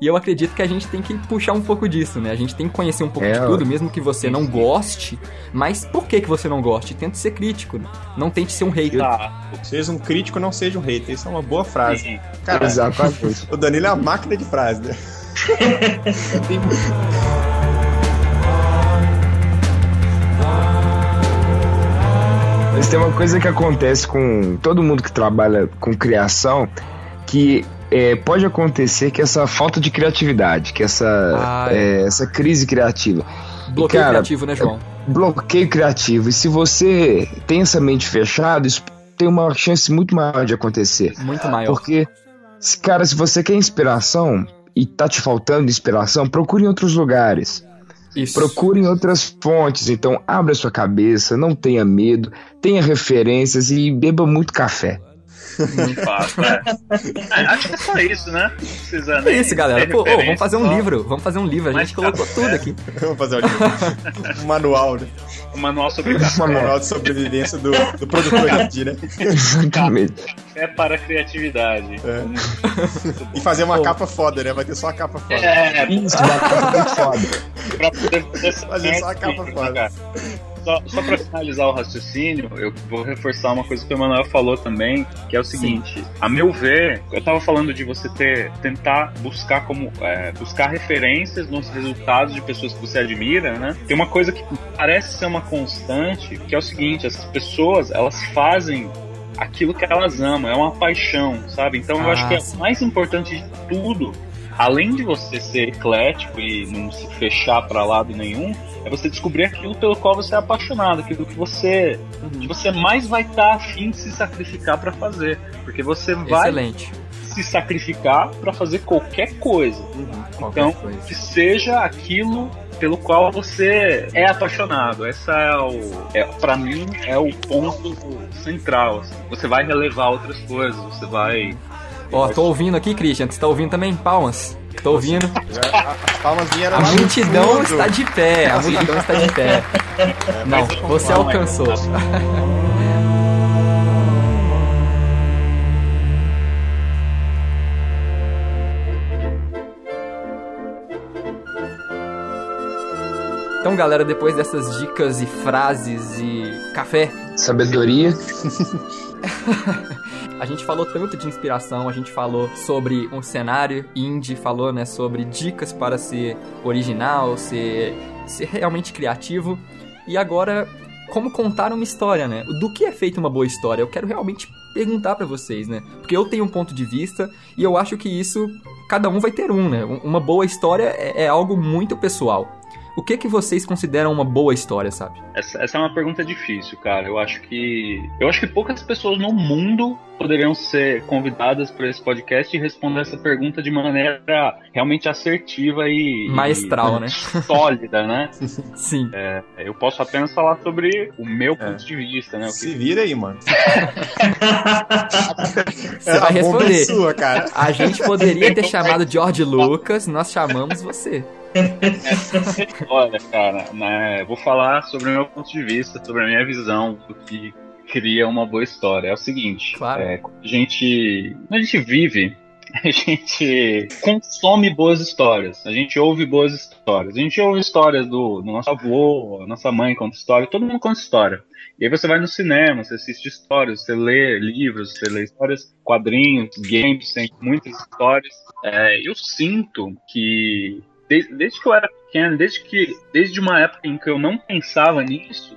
E eu acredito que a gente tem que puxar um pouco disso, né? A gente tem que conhecer um pouco É, de tudo, mesmo que você não goste. Mas por que, que você não goste? Tente ser crítico, né? Não tente ser um hater. tá. Seja um crítico, não seja um hater. Isso é uma boa frase. Cara, o Danilo é a máquina de frase, né? Mas tem uma coisa que acontece com todo mundo que trabalha com criação, que é, pode acontecer que essa falta de criatividade, que essa, Ah, é, essa crise criativa, Bloqueio cara, criativo, né, João? bloqueio criativo. E se você tem essa mente fechada, isso tem uma chance muito maior de acontecer. Muito maior. Porque, cara, se você quer inspiração e tá te faltando inspiração, procure em outros lugares. Isso. Procure em outras fontes. Então, abra sua cabeça, não tenha medo, tenha referências e beba muito café. Muito fácil, é. É, Acho que é só isso, né? Precisa É isso, galera. Pô, referência, vamos fazer um só livro. Vamos fazer um livro. A gente colocou tudo aqui. Vamos fazer um, um manual, né? Um manual sobre café Um manual de sobrevivência do, do produtor de né? Exatamente. é para a criatividade. É. E fazer uma capa foda, né? Vai ter só a capa foda. É, Isso, batata muito foda. pra poder fazer só a capa merda, foda. Só, só pra finalizar o raciocínio, eu vou reforçar uma coisa que o Emanuel falou também, que é o seguinte, a meu ver, eu tava falando de você ter, tentar buscar como é, buscar referências nos resultados de pessoas que você admira, né? Tem uma coisa que parece ser uma constante, que é o seguinte, essas pessoas, elas fazem aquilo que elas amam, é uma paixão, sabe? Então eu Ah, acho que é sim. o mais importante de tudo além de você ser eclético e não se fechar para lado nenhum, é você descobrir aquilo pelo qual você é apaixonado, aquilo que você, que você mais vai estar afim de se sacrificar para fazer, porque você vai Excelente. se sacrificar para fazer qualquer coisa, Qualquer então coisa. que seja aquilo pelo qual você é apaixonado. Essa é o, é, para mim é o ponto central. assim. Você vai relevar outras coisas, você vai Ó, tô ouvindo aqui, Christian. Você tá ouvindo também? Palmas. Tô ouvindo. Palmas vieram A multidão está de pé. A multidão está de pé. Não, você alcançou. Então, galera, depois dessas dicas e frases e café, Sabedoria. a gente falou tanto de inspiração, a gente falou sobre um cenário indie, falou, né, sobre dicas para ser original, ser, ser realmente criativo. E agora, como contar uma história, né? Do que é feita uma boa história? Eu quero realmente perguntar pra vocês, né? Porque eu tenho um ponto de vista e eu acho que isso cada um vai ter um, né? Um- Uma boa história é, é algo muito pessoal. O que que vocês consideram uma boa história, sabe? Essa, essa é uma pergunta difícil, cara. Eu acho que. Eu acho que poucas pessoas no mundo poderiam ser convidadas para esse podcast e responder essa pergunta de maneira realmente assertiva e. Maestral, e né? Sólida, né? Sim. Eu posso apenas falar sobre o meu ponto de vista, né? O que- Se vira aí, mano. Você vai é responder. sua, cara. A gente poderia ter chamado George Lucas, nós chamamos você. Olha, cara, né, vou falar sobre o meu ponto de vista, sobre a minha visão do que cria uma boa história. É o seguinte, Claro. é, quando a gente, a gente vive, a gente consome boas histórias, a gente ouve boas histórias, a gente ouve histórias do, do nosso avô, nossa mãe conta história, todo mundo conta história. E aí você vai no cinema, você assiste histórias, você lê livros, você lê histórias, quadrinhos, games, tem muitas histórias. É, eu sinto que desde, desde que eu era pequeno, desde que desde uma época em que eu não pensava nisso,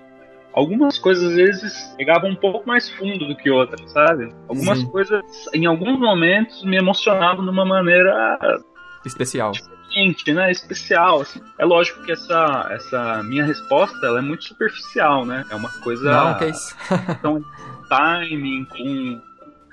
algumas coisas às vezes pegavam um pouco mais fundo do que outras, sabe? Algumas Sim. coisas, em alguns momentos, me emocionavam de uma maneira Especial. diferente, né? Especial. Assim. É lógico que essa, essa minha resposta ela é muito superficial, né? É uma coisa. Não, que é isso. então, timing, com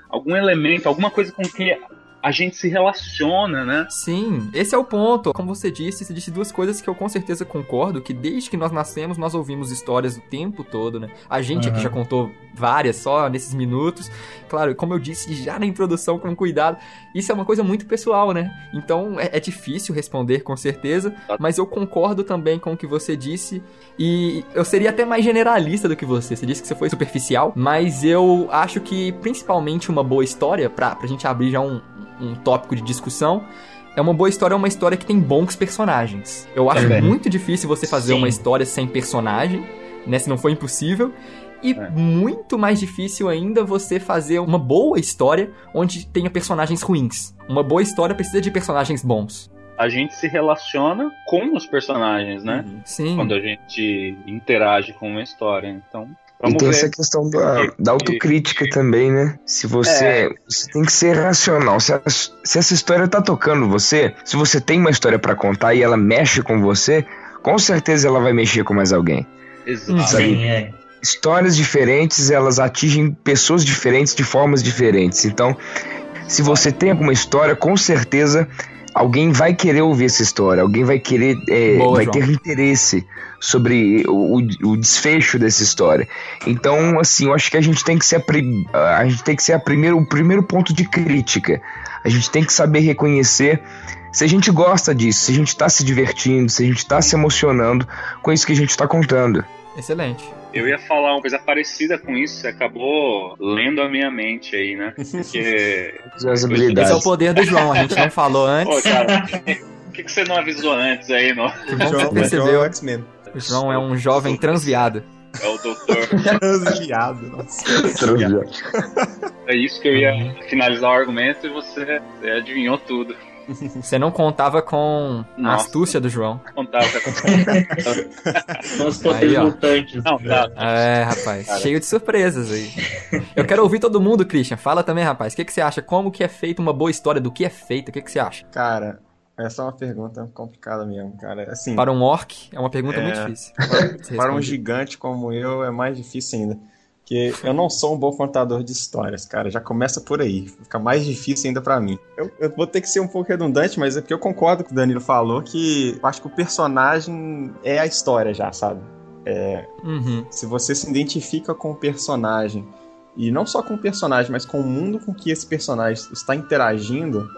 algum elemento, alguma coisa com que a gente se relaciona, né? Sim, esse é o ponto. Como você disse, você disse duas coisas que eu com certeza concordo, que desde que nós nascemos, nós ouvimos histórias o tempo todo, né? A gente uhum. aqui já contou várias só nesses minutos. Claro, como eu disse já na introdução, com cuidado, isso é uma coisa muito pessoal, né? Então é, é difícil responder com certeza, mas eu concordo também com o que você disse e eu seria até mais generalista do que você. Você disse que você foi superficial, mas eu acho que principalmente uma boa história, pra, pra gente abrir já um, um tópico de discussão. É uma boa história, é uma história que tem bons personagens. Eu acho Também. muito difícil você fazer Sim. uma história sem personagem, né? Se não for impossível. E é. muito mais difícil ainda você fazer uma boa história onde tenha personagens ruins. Uma boa história precisa de personagens bons. A gente se relaciona com os personagens, né? Uhum. Sim. Quando a gente interage com uma história. Então, Vamos e tem ver. essa questão da, da autocrítica também, né? Se você, é. você tem que ser racional. Se, a, se essa história tá tocando você, se você tem uma história para contar e ela mexe com você, com certeza ela vai mexer com mais alguém. Exato. Sim, é. Histórias diferentes, elas atingem pessoas diferentes de formas diferentes. Então, se você tem alguma história, com certeza alguém vai querer ouvir essa história, alguém vai querer, é, Boa, vai João. ter interesse sobre o, o, desfecho dessa história. Então, assim, eu acho que a gente tem que ser a, a gente tem que ser primeiro, o primeiro ponto de crítica. A gente tem que saber reconhecer se a gente gosta disso, se a gente está se divertindo, se a gente está se emocionando com isso que a gente está contando. Excelente. Eu ia falar uma coisa parecida com isso, você acabou lendo a minha mente aí, né? Porque. As habilidades. Esse é o poder do João, a gente não falou antes. Pô, cara, por que, que você não avisou antes aí, não? Que bom que você percebeu. O João é um jovem transviado. É o doutor. Transviado, nossa. Transviado. É isso que eu ia finalizar o argumento e você adivinhou tudo. Você não contava com Nossa. a astúcia do João. Contava. com os poderes mutantes. Não, tá. É, rapaz, Cara. cheio de surpresas aí. Eu quero ouvir todo mundo, Christian. Fala também, rapaz. O que, que você acha? Como que é feita uma boa história? Do que é feita? O que, que você acha? Cara, essa é uma pergunta complicada mesmo, cara. Assim, para um orc, é uma pergunta é... muito difícil. Para, para um gigante como eu, é mais difícil ainda. Porque eu não sou um bom contador de histórias, cara. Já começa por aí. Fica mais difícil ainda para mim. Eu, eu, vou ter que ser um pouco redundante, mas é porque eu concordo com o Danilo falou que eu acho que o personagem é a história já, sabe? É, uhum. Se você se identifica com o personagem, e não só com o personagem, mas com o mundo com que esse personagem está interagindo,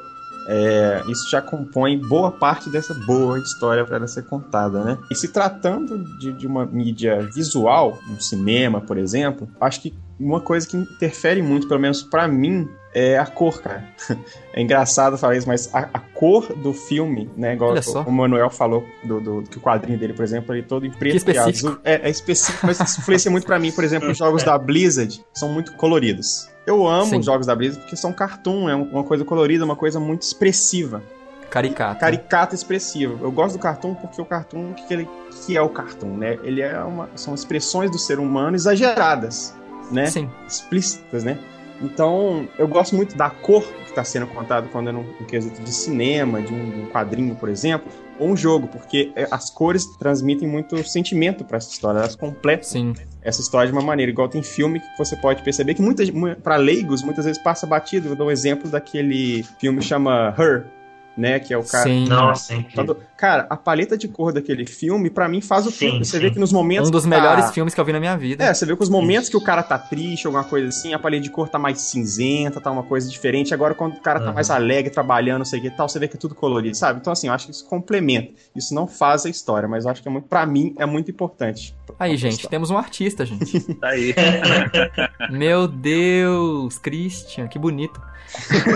é, isso já compõe boa parte dessa boa história para ser contada, né? E se tratando de, de uma mídia visual, um cinema, por exemplo, acho que uma coisa que interfere muito, pelo menos para mim, é a cor, cara. É engraçado falar isso, mas a, a cor do filme, né? Igual o, o Manuel falou do, do, que o quadrinho dele, por exemplo, ele todo em preto e azul. É, é específico, mas isso influencia muito para mim. Por exemplo, os jogos da Blizzard são muito coloridos. Eu amo Sim. os jogos da Blizzard porque são cartoon, é uma coisa colorida, uma coisa muito expressiva. Caricato. Caricato expressivo. Eu gosto do cartoon porque o cartoon, o que, ele, que é o cartoon, né? Ele é uma, são expressões do ser humano exageradas, né? Sim. Explícitas, né? Então, eu gosto muito da cor que está sendo contado quando é no, no quesito de cinema, de um, de um, quadrinho, por exemplo, ou um jogo, porque é, as cores transmitem muito sentimento para essa história, elas completam Sim. essa história de uma maneira. Igual tem filme que você pode perceber que para leigos muitas vezes passa batido. Eu dou um exemplo daquele filme que chama Her, né? Que é o cara. Sim. Nossa. Cara, a paleta de cor daquele filme, para mim, faz o sim, filme. Você sim. vê que nos momentos. Um dos melhores tá... filmes que eu vi na minha vida. É, você vê que os momentos que o cara tá triste, alguma coisa assim, a paleta de cor tá mais cinzenta, tá uma coisa diferente. Agora, quando o cara tá uhum. mais alegre, trabalhando, não sei o que tal, você vê que é tudo colorido, sabe? Então, assim, eu acho que isso complementa. Isso não faz a história, mas eu acho que é muito, pra mim, é muito importante. Aí, gente, temos um artista, gente. tá aí. Meu Deus, Christian, que bonito.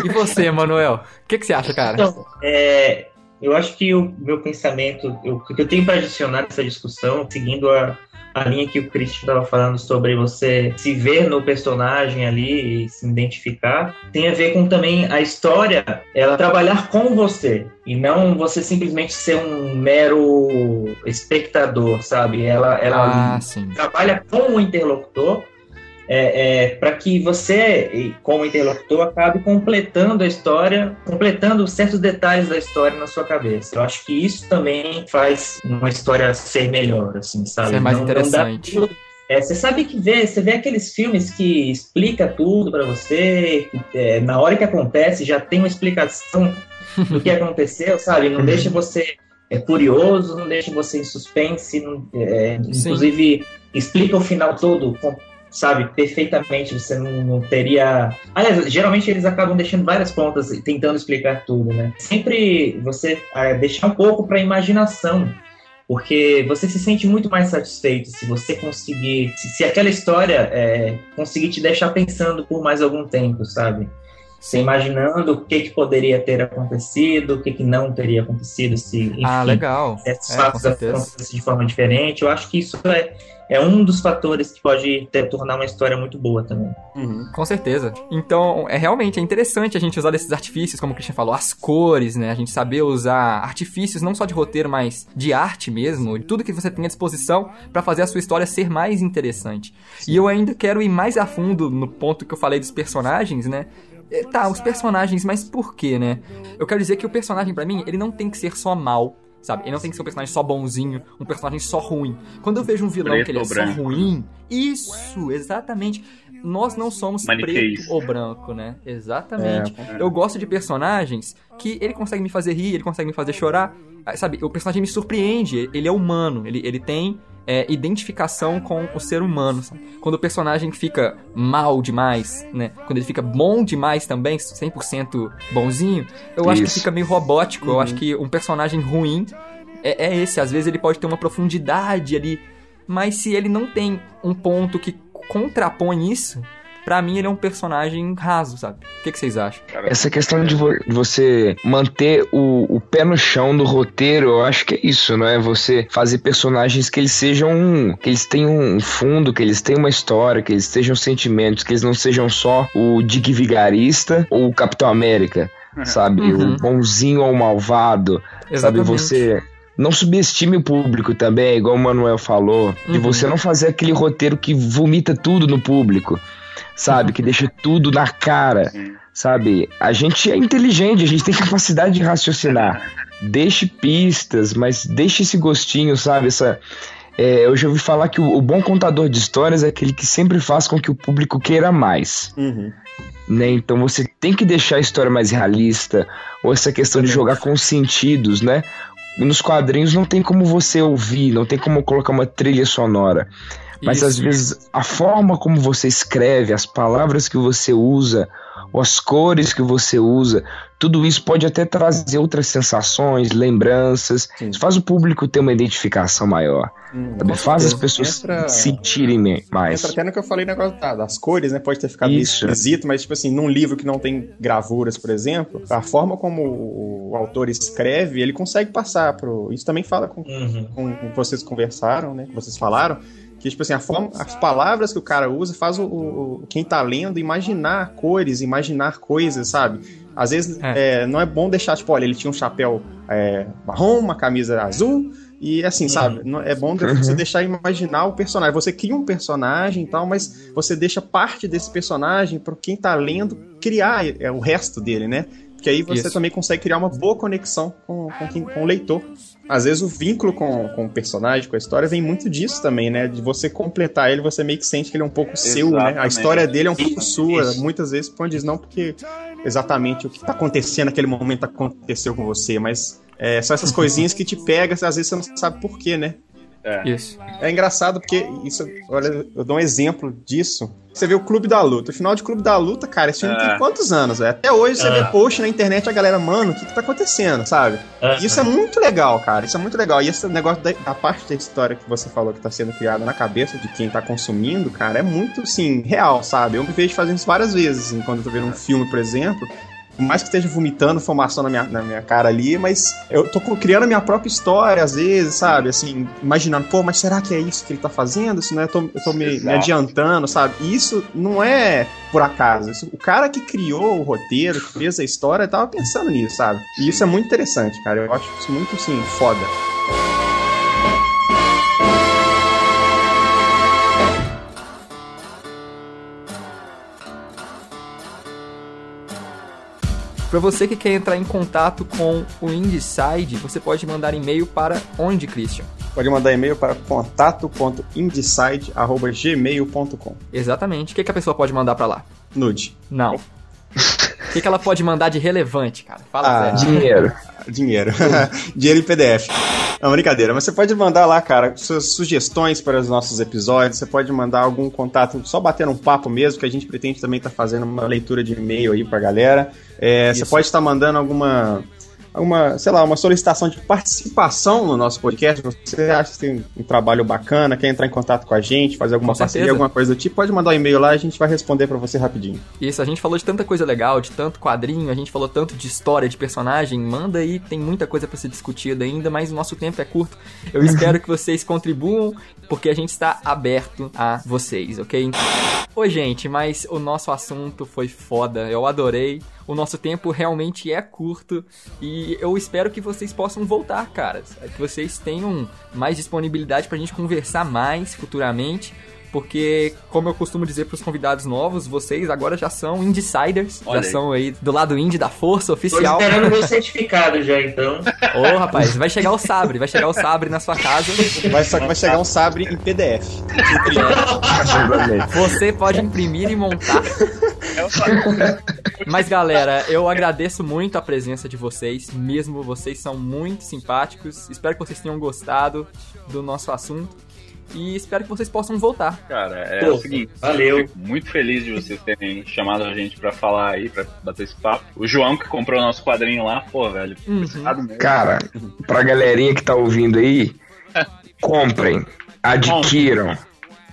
E você, Manuel? O que, que você acha, cara? Então, é, eu acho que o meu pensamento, o que eu tenho para adicionar nessa discussão, seguindo a, a linha que o Christian estava falando sobre você se ver no personagem ali e se identificar, tem a ver com também a história, ela trabalhar com você e não você simplesmente ser um mero espectador, sabe? Ela, ela ah, trabalha com o interlocutor é, é para que você, como interlocutor, acabe completando a história, completando certos detalhes da história na sua cabeça. Eu acho que isso também faz uma história ser melhor, assim, sabe? Ser mais não, interessante. Não é, você sabe que vê, você vê aqueles filmes que explica tudo para você, é, na hora que acontece já tem uma explicação do que aconteceu, sabe? Não deixa você é, curioso, não deixa você em suspense, não, é, inclusive explica o final todo, sabe, perfeitamente. Você não, não, teria. Aliás, geralmente eles acabam deixando várias pontas tentando explicar tudo, né? Sempre você é, deixar um pouco para imaginação porque você se sente muito mais satisfeito se você conseguir, se, se aquela história é, conseguir te deixar pensando por mais algum tempo, sabe? Você imaginando o que, que poderia ter acontecido, o que, que não teria acontecido, se enfim, ah, legal. esses é, fatos acontecem de forma diferente. Eu acho que isso é, é um dos fatores que pode ter, tornar uma história muito boa também. Uhum. Com certeza. Então, é realmente é interessante a gente usar esses artifícios, como o Christian falou, as cores, né? A gente saber usar artifícios não só de roteiro, mas de arte mesmo, de tudo que você tem à disposição para fazer a sua história ser mais interessante. Sim. E eu ainda quero ir mais a fundo no ponto que eu falei dos personagens, né? É, tá, os personagens, mas por quê, né? Eu quero dizer que o personagem, para mim, ele não tem que ser só mal sabe? Ele não tem que ser um personagem só bonzinho, um personagem só ruim. Quando eu vejo um vilão preto que ele é branco. só ruim, isso, exatamente. Nós não somos preto ou branco, né? Exatamente. É. Eu gosto de personagens que ele consegue me fazer rir, ele consegue me fazer chorar. Ah, sabe, o personagem me surpreende, ele é humano, ele, ele tem é, identificação com o ser humano. Sabe? Quando o personagem fica mal demais, né? Quando ele fica bom demais também, 100% bonzinho, eu Isso. acho que fica meio robótico. Uhum. Eu acho uhum. que um personagem ruim é, é esse. Às vezes ele pode ter uma profundidade ali, mas se ele não tem um ponto que contrapõe isso, Pra mim, ele é um personagem raso, sabe? O que, que vocês acham? Essa questão de vo você manter o, o, pé no chão do roteiro, eu acho que é isso, não é? Você fazer personagens que eles sejam. que eles tenham um fundo, que eles tenham uma história, que eles tenham sentimentos, que eles não sejam só o Dick Vigarista ou o Capitão América, sabe? Uhum. O bonzinho ou o malvado, Exatamente. sabe? Você não subestime o público também, igual o Manuel falou, de uhum. você não fazer aquele roteiro que vomita tudo no público sabe? Que deixa tudo na cara, sabe? A gente é inteligente, a gente tem capacidade de raciocinar. Deixe pistas, mas deixe esse gostinho, sabe? Essa. É, eu já ouvi falar que o, o, bom contador de histórias é aquele que sempre faz com que o público queira mais. Uhum. Né? Então você tem que deixar a história mais realista, ou essa questão de jogar com sentidos, né? Nos quadrinhos não tem como você ouvir, não tem como colocar uma trilha sonora. Mas Isso. às vezes a forma como você escreve, as palavras que você usa, ou as cores que você usa, tudo isso pode até trazer outras sensações, lembranças. Sim. Isso faz o público ter uma identificação maior. Hum, faz as pessoas entra, sentirem mais. Entra até no que eu falei negócio das cores, né? Pode ter ficado isso. esquisito, mas tipo assim, num livro que não tem gravuras, por exemplo, a forma como o, o autor escreve, ele consegue passar pro. Isso também fala com, uhum. com, com vocês conversaram, né? Que vocês falaram que, tipo assim, a forma, as palavras que o cara usa faz o, o quem tá lendo imaginar cores, imaginar coisas, sabe? Às vezes é. É, não é bom deixar, tipo, olha, ele tinha um chapéu é, marrom, uma camisa azul, e assim, sabe? É bom você uhum. deixar imaginar o personagem. Você cria um personagem e tal, mas você deixa parte desse personagem para quem tá lendo criar é, o resto dele, né? Porque aí você Isso. também consegue criar uma boa conexão com, com, quem, com o leitor às vezes o vínculo com, com o personagem, com a história, vem muito disso também, né? De você completar ele, você meio que sente que ele é um pouco exatamente. seu, né? A história dele é um pouco sua. Isso. Muitas vezes põe diz não porque exatamente o que tá acontecendo naquele momento aconteceu com você, mas é, são essas coisinhas que te pegam, às vezes você não sabe porquê, né? É. Isso. É engraçado porque isso, olha, eu dou um exemplo disso. Você vê o Clube da Luta. O final de Clube da Luta, cara, esse filme é. tem quantos anos? Véio? Até hoje você é. vê post na internet a galera, mano, o que, que tá acontecendo, sabe? É. Isso é muito legal, cara. Isso é muito legal. E esse negócio da, da, parte da história que você falou que tá sendo criada na cabeça de quem tá consumindo, cara, é muito, assim, real, sabe? Eu me vejo fazendo isso várias vezes, assim, quando eu tô vendo um filme, por exemplo por mais que esteja vomitando formação na minha, na minha cara ali, mas eu tô criando a minha própria história, às vezes, sabe? Assim, imaginando, pô, mas será que é isso que ele tá fazendo? Se não é, eu tô, eu tô me, me, adiantando, sabe? E isso não é por acaso. Isso, o cara que criou o roteiro, que fez a história, tava pensando nisso, sabe? E isso é muito interessante, cara. Eu acho isso muito, assim, foda. Para você que quer entrar em contato com o Indeside, você pode mandar e-mail para onde, Christian? Pode mandar e-mail para contato.indeside.gmail.com Exatamente. O que, que a pessoa pode mandar para lá? Nude. Não. O que, que ela pode mandar de relevante, cara? Fala Ah. Dinheiro. Dinheiro. Dinheiro em PDF. Não, brincadeira. Mas você pode mandar lá, cara, suas sugestões para os nossos episódios. Você pode mandar algum contato, só bater um papo mesmo, que a gente pretende também estar fazendo uma leitura de e-mail aí pra galera. É, você pode estar mandando alguma. Uma, sei lá, uma solicitação de participação no nosso podcast. Você acha que tem um trabalho bacana, quer entrar em contato com a gente, fazer alguma parceria, alguma coisa do tipo, pode mandar um e-mail lá e a gente vai responder pra você rapidinho. Isso, a gente falou de tanta coisa legal, de tanto quadrinho, a gente falou tanto de história, de personagem. Manda aí, tem muita coisa pra ser discutida ainda, mas o nosso tempo é curto. Eu espero que vocês contribuam, porque a gente está aberto a vocês, ok? Oi, gente, mas o nosso assunto foi foda, eu adorei. O nosso tempo realmente é curto e eu espero que vocês possam voltar, caras. Que vocês tenham mais disponibilidade pra gente conversar mais futuramente. Porque, como eu costumo dizer pros convidados novos, vocês agora já são insiders, Olha já aí. são aí do lado indie da força Tô oficial. esperando meu certificado já, então. Ô, rapaz, vai chegar o sabre, vai chegar o sabre na sua casa. Vai, só que vai chegar um sabre em PDF. Você pode imprimir e montar. Mas galera, eu agradeço muito a presença de vocês, mesmo vocês são muito simpáticos. Espero que vocês tenham gostado do nosso assunto e espero que vocês possam voltar. Cara, é Pô, o seguinte. valeu. muito feliz de vocês terem chamado a gente pra falar aí, pra bater esse papo. O João que comprou o nosso quadrinho lá, pô, velho. Uhum. mesmo. Cara, pra galerinha que tá ouvindo aí, comprem, adquiram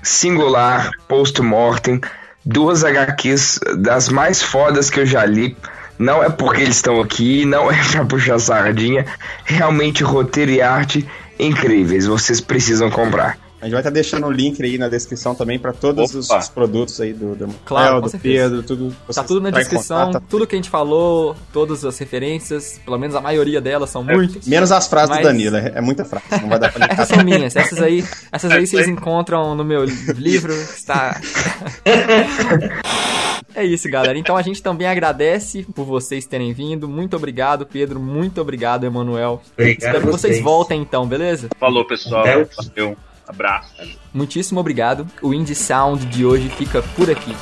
Singular, Post-Mortem, duas HQs das mais fodas que eu já li. Não é porque eles estão aqui, não é pra puxar sardinha. Realmente roteiro e arte incríveis, vocês precisam comprar. A gente vai estar deixando o link aí na descrição também para todos os, os produtos aí do, do Claro, com do certeza. Pedro, tudo. Tá tudo na descrição, contato. tudo que a gente falou, todas as referências, pelo menos a maioria delas são muitas. Menos as frases Mas- do Danilo, é é muita frase, não vai dar pra Essas são minhas, essas aí, essas aí vocês encontram no meu livro, está. É isso, galera. Então a gente também agradece por vocês terem vindo. Muito obrigado, Pedro. Muito obrigado, Emanuel. Obrigado Espero que vocês vocês. voltem então, beleza? Falou, pessoal. Valeu. Abraço. Muitíssimo obrigado. O Indie Sound de hoje fica por aqui.